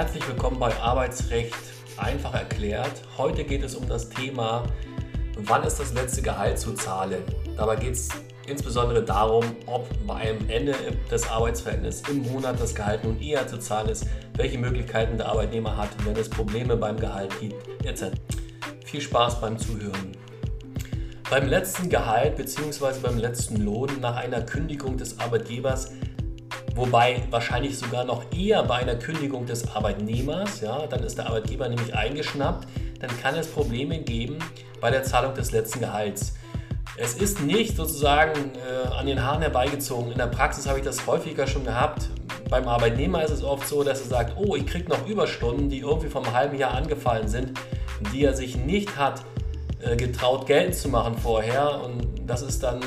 Herzlich willkommen bei Arbeitsrecht einfach erklärt. Heute geht es um das Thema, wann ist das letzte Gehalt zu zahlen. Dabei geht es insbesondere darum, ob bei einem Ende des Arbeitsverhältnisses im Monat das Gehalt nun eher zu zahlen ist, welche Möglichkeiten der Arbeitnehmer hat, wenn es Probleme beim Gehalt gibt, etc. Viel Spaß beim Zuhören. Beim letzten Gehalt bzw. beim letzten Lohn nach einer Kündigung des Arbeitgebers wobei wahrscheinlich sogar noch eher bei einer Kündigung des Arbeitnehmers, ja, dann ist der Arbeitgeber nämlich eingeschnappt, dann kann es Probleme geben bei der Zahlung des letzten Gehalts. Es ist nicht sozusagen äh, an den Haaren herbeigezogen. In der Praxis habe ich das häufiger schon gehabt. Beim Arbeitnehmer ist es oft so, dass er sagt, oh, ich kriege noch Überstunden, die irgendwie vom halben Jahr angefallen sind, die er sich nicht hat äh, getraut geltend zu machen vorher. Und das ist dann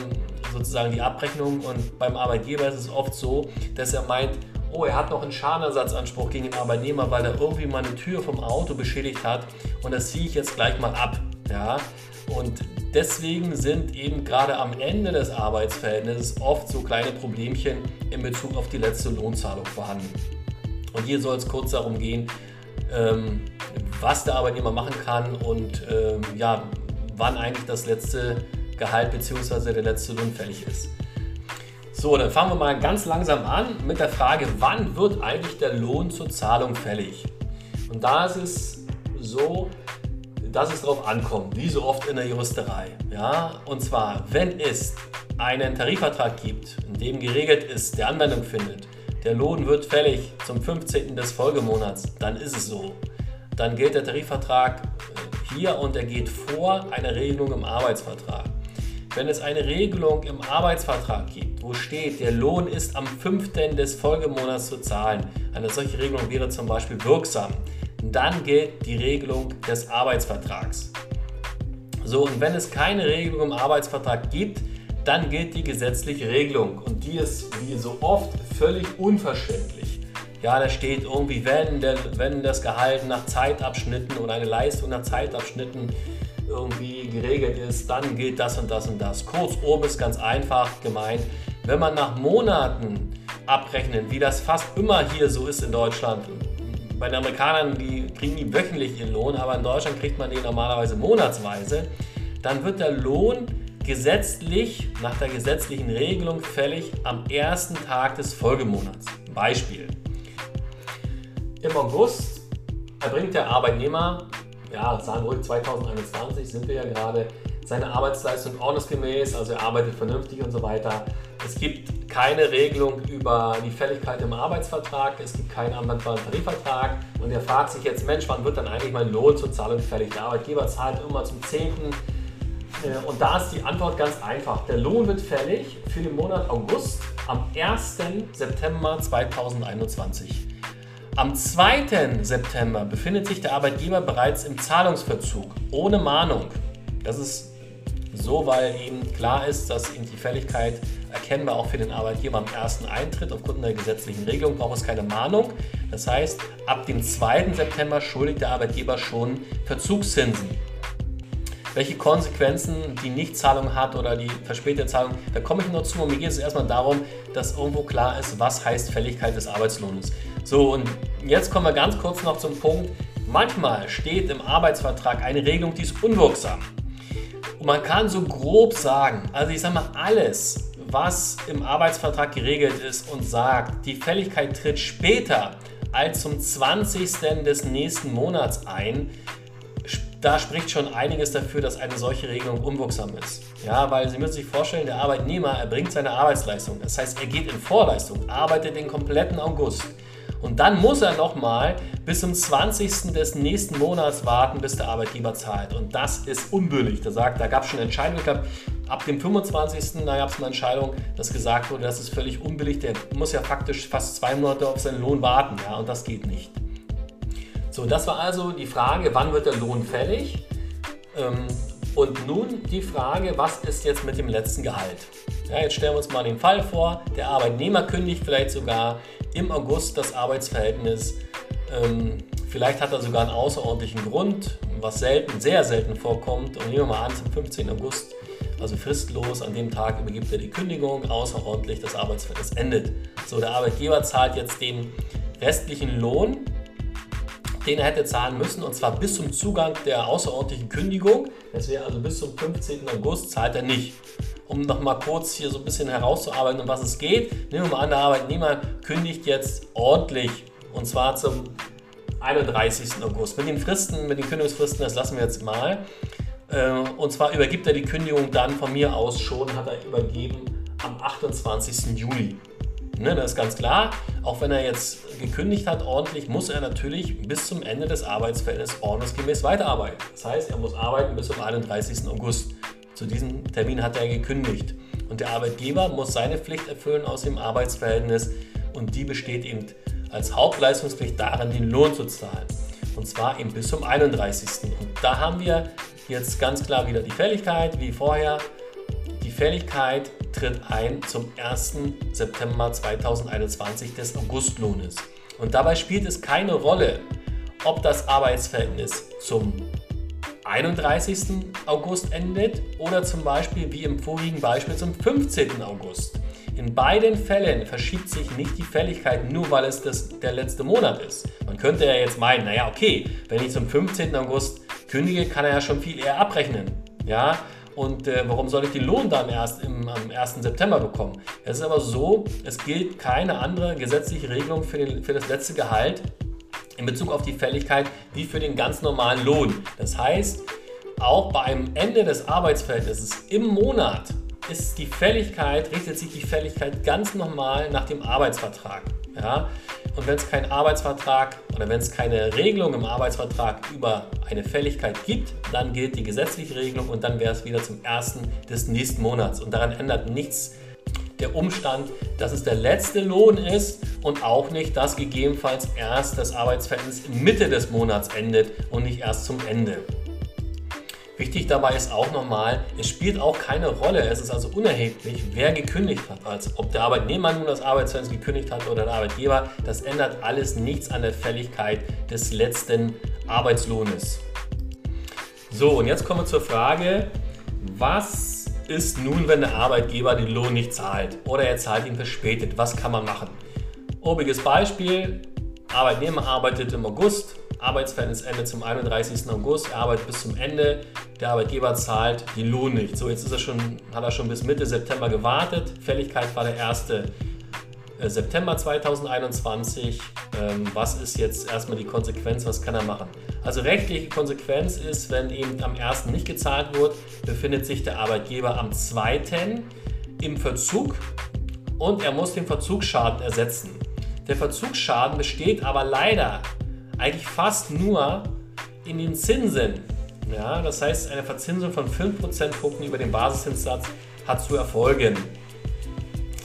sozusagen die Abrechnung. Und beim Arbeitgeber ist es oft so, dass er meint, oh, er hat noch einen Schadenersatzanspruch gegen den Arbeitnehmer, weil er irgendwie mal eine Tür vom Auto beschädigt hat und das ziehe ich jetzt gleich mal ab. Ja? Und deswegen sind eben gerade am Ende des Arbeitsverhältnisses oft so kleine Problemchen in Bezug auf die letzte Lohnzahlung vorhanden. Und hier soll es kurz darum gehen, ähm, was der Arbeitnehmer machen kann und ähm, ja, wann eigentlich das letzte Gehalt bzw. der letzte Lohn fällig ist. So, dann fangen wir mal ganz langsam an mit der Frage, wann wird eigentlich der Lohn zur Zahlung fällig? Und da ist es so, dass es darauf ankommt, wie so oft in der Juristerei. Ja? Und zwar, wenn es einen Tarifvertrag gibt, in dem geregelt ist, der Anwendung findet, der Lohn wird fällig zum 15. des Folgemonats, dann ist es so. Dann gilt der Tarifvertrag hier und er geht vor einer Regelung im Arbeitsvertrag. Wenn es eine Regelung im Arbeitsvertrag gibt, wo steht, der Lohn ist am 5. des Folgemonats zu zahlen, eine solche Regelung wäre zum Beispiel wirksam, dann gilt die Regelung des Arbeitsvertrags. So, und wenn es keine Regelung im Arbeitsvertrag gibt, dann gilt die gesetzliche Regelung und die ist wie so oft völlig unverständlich. Ja, da steht irgendwie, wenn, der, wenn das Gehalt nach Zeitabschnitten oder eine Leistung nach Zeitabschnitten irgendwie geregelt ist, dann gilt das und das und das. Kurzum ist ganz einfach gemeint, wenn man nach Monaten abrechnet, wie das fast immer hier so ist in Deutschland, bei den Amerikanern, die kriegen die wöchentlich ihren Lohn, aber in Deutschland kriegt man den normalerweise monatsweise, dann wird der Lohn gesetzlich, nach der gesetzlichen Regelung fällig am ersten Tag des Folgemonats. Beispiel. Im August erbringt der Arbeitnehmer ja, ruhig 2021 sind wir ja gerade, seine Arbeitsleistung ordnungsgemäß, also er arbeitet vernünftig und so weiter. Es gibt keine Regelung über die Fälligkeit im Arbeitsvertrag, es gibt keinen anwendbaren Tarifvertrag und er fragt sich jetzt, Mensch, wann wird dann eigentlich mein Lohn zur Zahlung fällig? Der Arbeitgeber zahlt immer zum 10. Äh, und da ist die Antwort ganz einfach. Der Lohn wird fällig für den Monat August am 1. September 2021. Am 2. September befindet sich der Arbeitgeber bereits im Zahlungsverzug, ohne Mahnung. Das ist so, weil eben klar ist, dass eben die Fälligkeit erkennbar auch für den Arbeitgeber am ersten eintritt. Aufgrund der gesetzlichen Regelung braucht es keine Mahnung. Das heißt, ab dem 2. September schuldet der Arbeitgeber schon Verzugszinsen. Welche Konsequenzen die Nichtzahlung hat oder die verspätete Zahlung, da komme ich noch zu. Und mir geht es erstmal darum, dass irgendwo klar ist, was heißt Fälligkeit des Arbeitslohnes. So, und jetzt kommen wir ganz kurz noch zum Punkt. Manchmal steht im Arbeitsvertrag eine Regelung, die ist unwirksam. Und man kann so grob sagen, also ich sage mal, alles, was im Arbeitsvertrag geregelt ist und sagt, die Fälligkeit tritt später als zum 20. des nächsten Monats ein, da spricht schon einiges dafür, dass eine solche Regelung unwirksam ist. Ja, weil Sie müssen sich vorstellen, der Arbeitnehmer erbringt seine Arbeitsleistung. Das heißt, er geht in Vorleistung, arbeitet den kompletten August. Und dann muss er nochmal bis zum 20. des nächsten Monats warten, bis der Arbeitgeber zahlt. Und das ist unbillig. Da, sagt, da gab es schon Entscheidungen gehabt. Ab dem 25. da gab es eine Entscheidung, dass gesagt wurde, das ist völlig unbillig. Der muss ja faktisch fast zwei Monate auf seinen Lohn warten. Ja, und das geht nicht. So, das war also die Frage, wann wird der Lohn fällig? Ähm, und nun die Frage, was ist jetzt mit dem letzten Gehalt? Ja, jetzt stellen wir uns mal den Fall vor, der Arbeitnehmer kündigt vielleicht sogar im August das Arbeitsverhältnis. Ähm, vielleicht hat er sogar einen außerordentlichen Grund, was selten, sehr selten vorkommt. Und nehmen wir mal an, zum 15. August, also fristlos, an dem Tag übergibt er die Kündigung, außerordentlich das Arbeitsverhältnis endet. So, der Arbeitgeber zahlt jetzt den restlichen Lohn den er hätte zahlen müssen und zwar bis zum Zugang der außerordentlichen Kündigung. Das wäre also bis zum 15. August zahlt er nicht. Um noch mal kurz hier so ein bisschen herauszuarbeiten, um was es geht. Nehmen wir mal an, der Arbeitnehmer kündigt jetzt ordentlich und zwar zum 31. August. Mit den Fristen, mit den Kündigungsfristen, das lassen wir jetzt mal. Äh, und zwar übergibt er die Kündigung dann von mir aus schon, hat er übergeben am 28. Juli. Ne, das ist ganz klar. Auch wenn er jetzt gekündigt hat ordentlich, muss er natürlich bis zum Ende des Arbeitsverhältnisses ordnungsgemäß weiterarbeiten. Das heißt, er muss arbeiten bis zum 31. August. Zu diesem Termin hat er gekündigt. Und der Arbeitgeber muss seine Pflicht erfüllen aus dem Arbeitsverhältnis und die besteht eben als Hauptleistungspflicht darin, den Lohn zu zahlen. Und zwar eben bis zum 31. Und da haben wir jetzt ganz klar wieder die Fälligkeit, wie vorher. Die Fälligkeit tritt ein zum 1. September 2021 des Augustlohnes. Und dabei spielt es keine Rolle, ob das Arbeitsverhältnis zum 31. August endet oder zum Beispiel wie im vorigen Beispiel zum 15. August. In beiden Fällen verschiebt sich nicht die Fälligkeit nur, weil es das, der letzte Monat ist. Man könnte ja jetzt meinen, naja, okay, wenn ich zum 15. August kündige, kann er ja schon viel eher abrechnen. Ja, und äh, warum soll ich den Lohn dann erst im, am 1. September bekommen? Es ist aber so, es gilt keine andere gesetzliche Regelung für, den, für das letzte Gehalt in Bezug auf die Fälligkeit wie für den ganz normalen Lohn. Das heißt, auch beim Ende des Arbeitsverhältnisses im Monat ist die Fälligkeit, richtet sich die Fälligkeit ganz normal nach dem Arbeitsvertrag. Ja? Und wenn es keinen Arbeitsvertrag oder wenn es keine Regelung im Arbeitsvertrag über eine Fälligkeit gibt, dann gilt die gesetzliche Regelung und dann wäre es wieder zum ersten des nächsten Monats. Und daran ändert nichts der Umstand, dass es der letzte Lohn ist und auch nicht, dass gegebenenfalls erst das Arbeitsverhältnis Mitte des Monats endet und nicht erst zum Ende. Wichtig dabei ist auch nochmal, es spielt auch keine Rolle, es ist also unerheblich, wer gekündigt hat. Also ob der Arbeitnehmer nun das Arbeitsverhältnis gekündigt hat oder der Arbeitgeber, das ändert alles nichts an der Fälligkeit des letzten Arbeitslohnes. So, und jetzt kommen wir zur Frage, was ist nun, wenn der Arbeitgeber den Lohn nicht zahlt oder er zahlt ihn verspätet? Was kann man machen? Obiges Beispiel, Arbeitnehmer arbeitet im August, Arbeitsverhältnis endet zum 31. August, er arbeitet bis zum Ende, der Arbeitgeber zahlt den Lohn nicht. So, jetzt ist er schon, hat er schon bis Mitte September gewartet. Fälligkeit war der 1. Äh, September 2021. Ähm, was ist jetzt erstmal die Konsequenz? Was kann er machen? Also rechtliche Konsequenz ist, wenn eben am 1. nicht gezahlt wird, befindet sich der Arbeitgeber am 2. im Verzug und er muss den Verzugsschaden ersetzen. Der Verzugsschaden besteht aber leider eigentlich fast nur in den Zinsen. Ja, das heißt, eine Verzinsung von 5 Prozentpunkten über den Basiszinssatz hat zu erfolgen.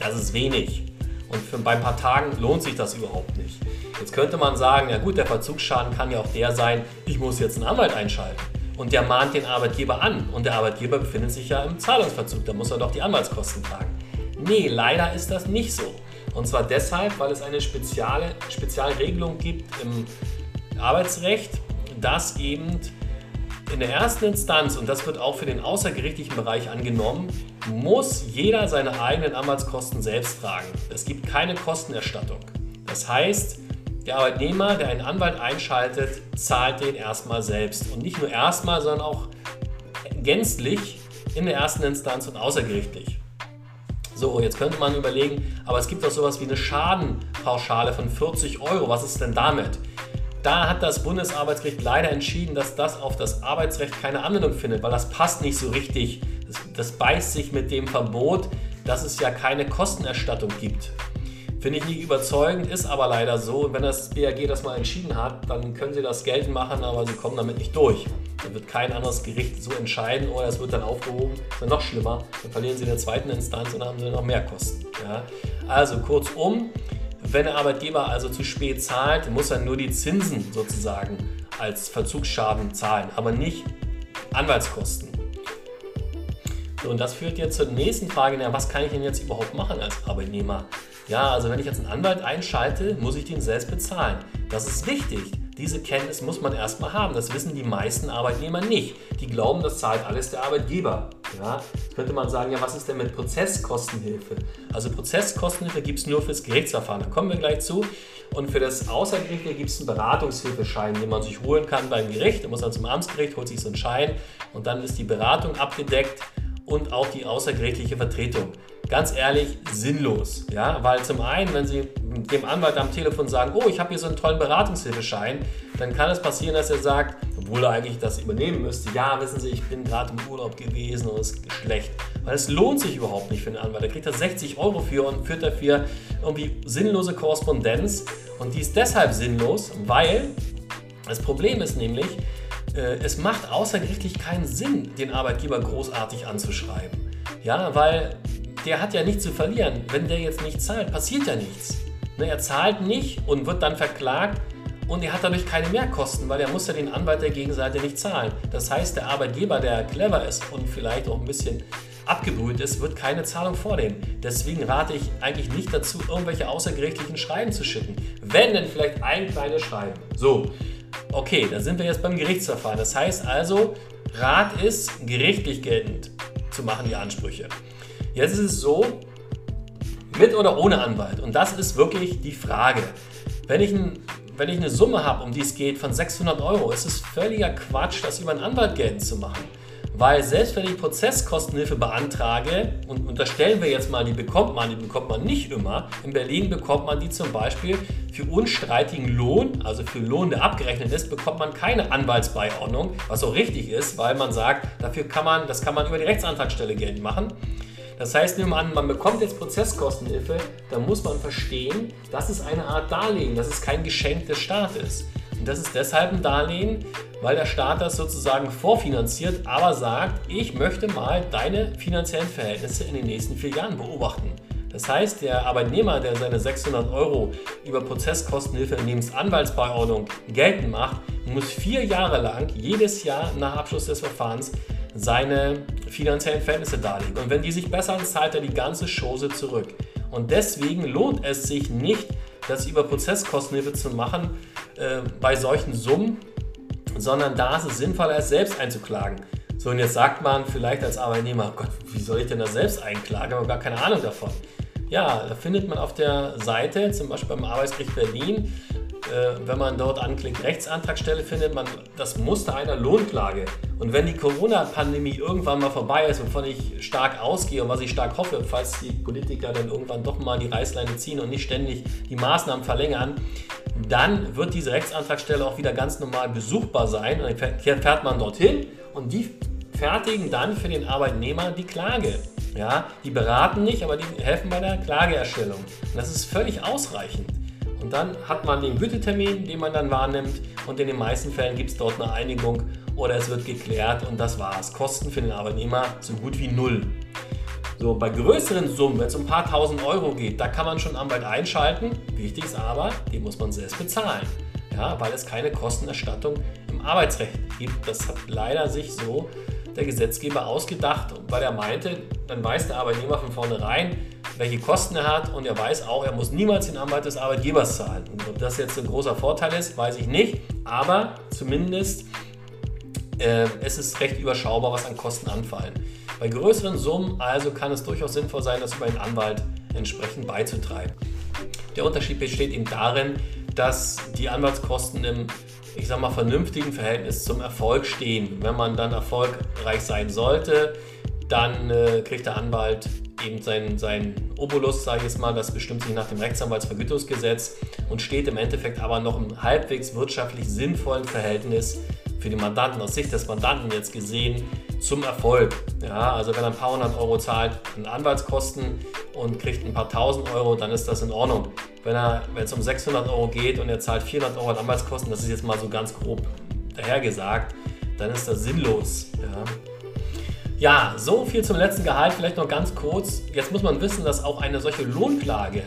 Das ist wenig. Und für, bei ein paar Tagen lohnt sich das überhaupt nicht. Jetzt könnte man sagen, ja gut, der Verzugsschaden kann ja auch der sein, ich muss jetzt einen Anwalt einschalten. Und der mahnt den Arbeitgeber an. Und der Arbeitgeber befindet sich ja im Zahlungsverzug. Da muss er doch die Anwaltskosten tragen. Nee, leider ist das nicht so. Und zwar deshalb, weil es eine spezielle Spezialregelung gibt im Arbeitsrecht, dass eben in der ersten Instanz, und das wird auch für den außergerichtlichen Bereich angenommen, muss jeder seine eigenen Anwaltskosten selbst tragen. Es gibt keine Kostenerstattung. Das heißt, der Arbeitnehmer, der einen Anwalt einschaltet, zahlt den erstmal selbst. Und nicht nur erstmal, sondern auch gänzlich in der ersten Instanz und außergerichtlich. So, jetzt könnte man überlegen, aber es gibt auch sowas wie eine Schadenpauschale von 40 Euro. Was ist denn damit? Da hat das Bundesarbeitsgericht leider entschieden, dass das auf das Arbeitsrecht keine Anwendung findet, weil das passt nicht so richtig. Das, das beißt sich mit dem Verbot, dass es ja keine Kostenerstattung gibt. Finde ich nicht überzeugend, ist aber leider so. Und wenn das BAG das mal entschieden hat, dann können sie das geltend machen, aber sie kommen damit nicht durch. Dann wird kein anderes Gericht so entscheiden oder es wird dann aufgehoben. Ist noch schlimmer. Dann verlieren sie in der zweiten Instanz und dann haben sie noch mehr Kosten. Ja? Also kurzum, wenn der Arbeitgeber also zu spät zahlt, muss er nur die Zinsen sozusagen als Verzugsschaden zahlen, aber nicht Anwaltskosten. So, und das führt jetzt zur nächsten Frage, na, was kann ich denn jetzt überhaupt machen als Arbeitnehmer? Ja, also wenn ich jetzt einen Anwalt einschalte, muss ich den selbst bezahlen. Das ist wichtig, Diese Kenntnis muss man erstmal haben. Das wissen die meisten Arbeitnehmer nicht. Die glauben, das zahlt alles der Arbeitgeber. Ja, könnte man sagen, ja, was ist denn mit Prozesskostenhilfe? Also Prozesskostenhilfe gibt es nur fürs Gerichtsverfahren. Da kommen wir gleich zu. Und für das Außergerichtliche gibt es einen Beratungshilfeschein, den man sich holen kann beim Gericht. Da muss man zum Amtsgericht, holt sich so einen Schein und dann ist die Beratung abgedeckt und auch die außergerichtliche Vertretung. Ganz ehrlich, sinnlos. Ja? Weil zum einen, wenn Sie dem Anwalt am Telefon sagen, oh, ich habe hier so einen tollen Beratungshilfeschein, dann kann es passieren, dass er sagt, obwohl er eigentlich das übernehmen müsste, ja, wissen Sie, ich bin gerade im Urlaub gewesen und es ist schlecht. Weil es lohnt sich überhaupt nicht für den Anwalt. Er kriegt da 60 Euro für und führt dafür irgendwie sinnlose Korrespondenz. Und die ist deshalb sinnlos, weil das Problem ist nämlich, es macht außergerichtlich keinen Sinn, den Arbeitgeber großartig anzuschreiben. Ja, weil der hat ja nichts zu verlieren. Wenn der jetzt nicht zahlt, passiert ja nichts. Ne, er zahlt nicht und wird dann verklagt und er hat dadurch keine Mehrkosten, weil er muss ja den Anwalt der Gegenseite nicht zahlen. Das heißt, der Arbeitgeber, der clever ist und vielleicht auch ein bisschen abgebrüht ist, wird keine Zahlung vornehmen. Deswegen rate ich eigentlich nicht dazu, irgendwelche außergerichtlichen Schreiben zu schicken. Wenn denn vielleicht ein kleines Schreiben. So, okay, da sind wir jetzt beim Gerichtsverfahren. Das heißt also, Rat ist gerichtlich geltend zu machen, die Ansprüche. Jetzt ist es so, mit oder ohne Anwalt. Und das ist wirklich die Frage. Wenn ich, ein, wenn ich eine Summe habe, um die es geht, von 600 Euro, ist es völliger Quatsch, das über einen Anwalt geltend zu machen. Weil selbst wenn ich Prozesskostenhilfe beantrage, und unterstellen wir jetzt mal, die bekommt man, die bekommt man nicht immer. In Berlin bekommt man die zum Beispiel für unstreitigen Lohn, also für Lohn, der abgerechnet ist, bekommt man keine Anwaltsbeiordnung, was auch richtig ist, weil man sagt, dafür kann man, das kann man über die Rechtsantragsstelle geltend machen. Das heißt, nehmen wir an, man bekommt jetzt Prozesskostenhilfe, dann muss man verstehen, das ist eine Art Darlehen, das ist kein Geschenk des Staates. Das ist deshalb ein Darlehen, weil der Staat das sozusagen vorfinanziert, aber sagt, ich möchte mal deine finanziellen Verhältnisse in den nächsten vier Jahren beobachten. Das heißt, der Arbeitnehmer, der seine 600 Euro über Prozesskostenhilfe nebst Anwaltsbeiordnung geltend macht, muss vier Jahre lang jedes Jahr nach Abschluss des Verfahrens seine finanziellen Verhältnisse darlegen. Und wenn die sich bessern, zahlt er die ganze Chose zurück. Und deswegen lohnt es sich nicht, das über Prozesskostenhilfe zu machen äh, bei solchen Summen, sondern da ist es sinnvoller, es selbst einzuklagen. So, und jetzt sagt man vielleicht als Arbeitnehmer, oh Gott, wie soll ich denn das selbst einklagen? Ich habe gar keine Ahnung davon. Ja, da findet man auf der Seite, zum Beispiel beim Arbeitsgericht Berlin, äh, wenn man dort anklickt, Rechtsantragstelle, findet man das Muster einer Lohnklage. Und wenn die Corona-Pandemie irgendwann mal vorbei ist, wovon ich stark ausgehe und was ich stark hoffe, falls die Politiker dann irgendwann doch mal die Reißleine ziehen und nicht ständig die Maßnahmen verlängern, dann wird diese Rechtsantragstelle auch wieder ganz normal besuchbar sein. Und dann fährt man dorthin und die fertigen dann für den Arbeitnehmer die Klage. Ja, die beraten nicht, aber die helfen bei der Klageerstellung. Und das ist völlig ausreichend. Und dann hat man den Gütetermin, den man dann wahrnimmt und in den meisten Fällen gibt es dort eine Einigung oder es wird geklärt und das war's. Kosten für den Arbeitnehmer so gut wie null. So, bei größeren Summen, wenn es um ein paar tausend Euro geht, da kann man schon Anwalt einschalten. Wichtig ist aber, den muss man selbst bezahlen. Ja, weil es keine Kostenerstattung im Arbeitsrecht gibt. Das hat leider sich so der Gesetzgeber ausgedacht, weil er meinte, dann weiß der Arbeitnehmer von vornherein, welche Kosten er hat und er weiß auch, er muss niemals den Anwalt des Arbeitgebers zahlen. Und ob das jetzt ein großer Vorteil ist, weiß ich nicht, aber zumindest äh, es ist recht überschaubar, was an Kosten anfallen. Bei größeren Summen also kann es durchaus sinnvoll sein, das über einen Anwalt entsprechend beizutreiben. Der Unterschied besteht eben darin, dass die Anwaltskosten im ich sag mal, vernünftigen Verhältnis zum Erfolg stehen. Wenn man dann erfolgreich sein sollte, dann äh, kriegt der Anwalt eben seinen, seinen Obolus, sage ich jetzt mal, das bestimmt sich nach dem Rechtsanwaltsvergütungsgesetz und steht im Endeffekt aber noch im halbwegs wirtschaftlich sinnvollen Verhältnis für den Mandanten, aus Sicht des Mandanten jetzt gesehen, zum Erfolg. Ja, also wenn er ein paar hundert Euro zahlt an Anwaltskosten und kriegt ein paar tausend Euro, dann ist das in Ordnung. Wenn, es um 600 Euro geht und er zahlt 400 Euro an Anwaltskosten, das ist jetzt mal so ganz grob dahergesagt, dann ist das sinnlos. Ja. Ja, so viel zum letzten Gehalt. Vielleicht noch ganz kurz. Jetzt muss man wissen, dass auch eine solche Lohnklage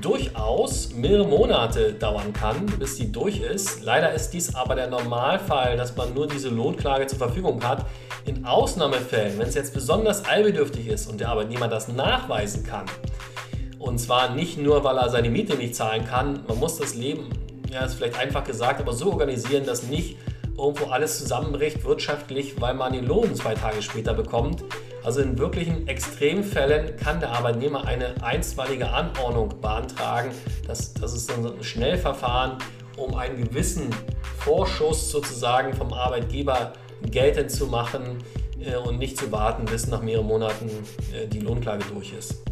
durchaus mehrere Monate dauern kann, bis sie durch ist. Leider ist dies aber der Normalfall, dass man nur diese Lohnklage zur Verfügung hat. In Ausnahmefällen, wenn es jetzt besonders allbedürftig ist und der Arbeitnehmer das nachweisen kann, und zwar nicht nur, weil er seine Miete nicht zahlen kann, man muss das Leben ja, ist vielleicht einfach gesagt, aber so organisieren, dass nicht irgendwo alles zusammenbricht wirtschaftlich, weil man den Lohn zwei Tage später bekommt. Also in wirklichen Extremfällen kann der Arbeitnehmer eine einstweilige Anordnung beantragen. Das, das ist ein Schnellverfahren, um einen gewissen Vorschuss sozusagen vom Arbeitgeber geltend zu machen äh, und nicht zu warten, bis nach mehreren Monaten äh, die Lohnklage durch ist.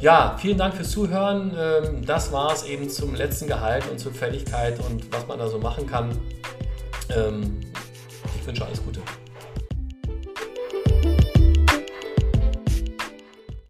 Ja, vielen Dank fürs Zuhören. Ähm, das war es eben zum letzten Gehalt und zur Fälligkeit und was man da so machen kann. Ähm, ich wünsche alles Gute.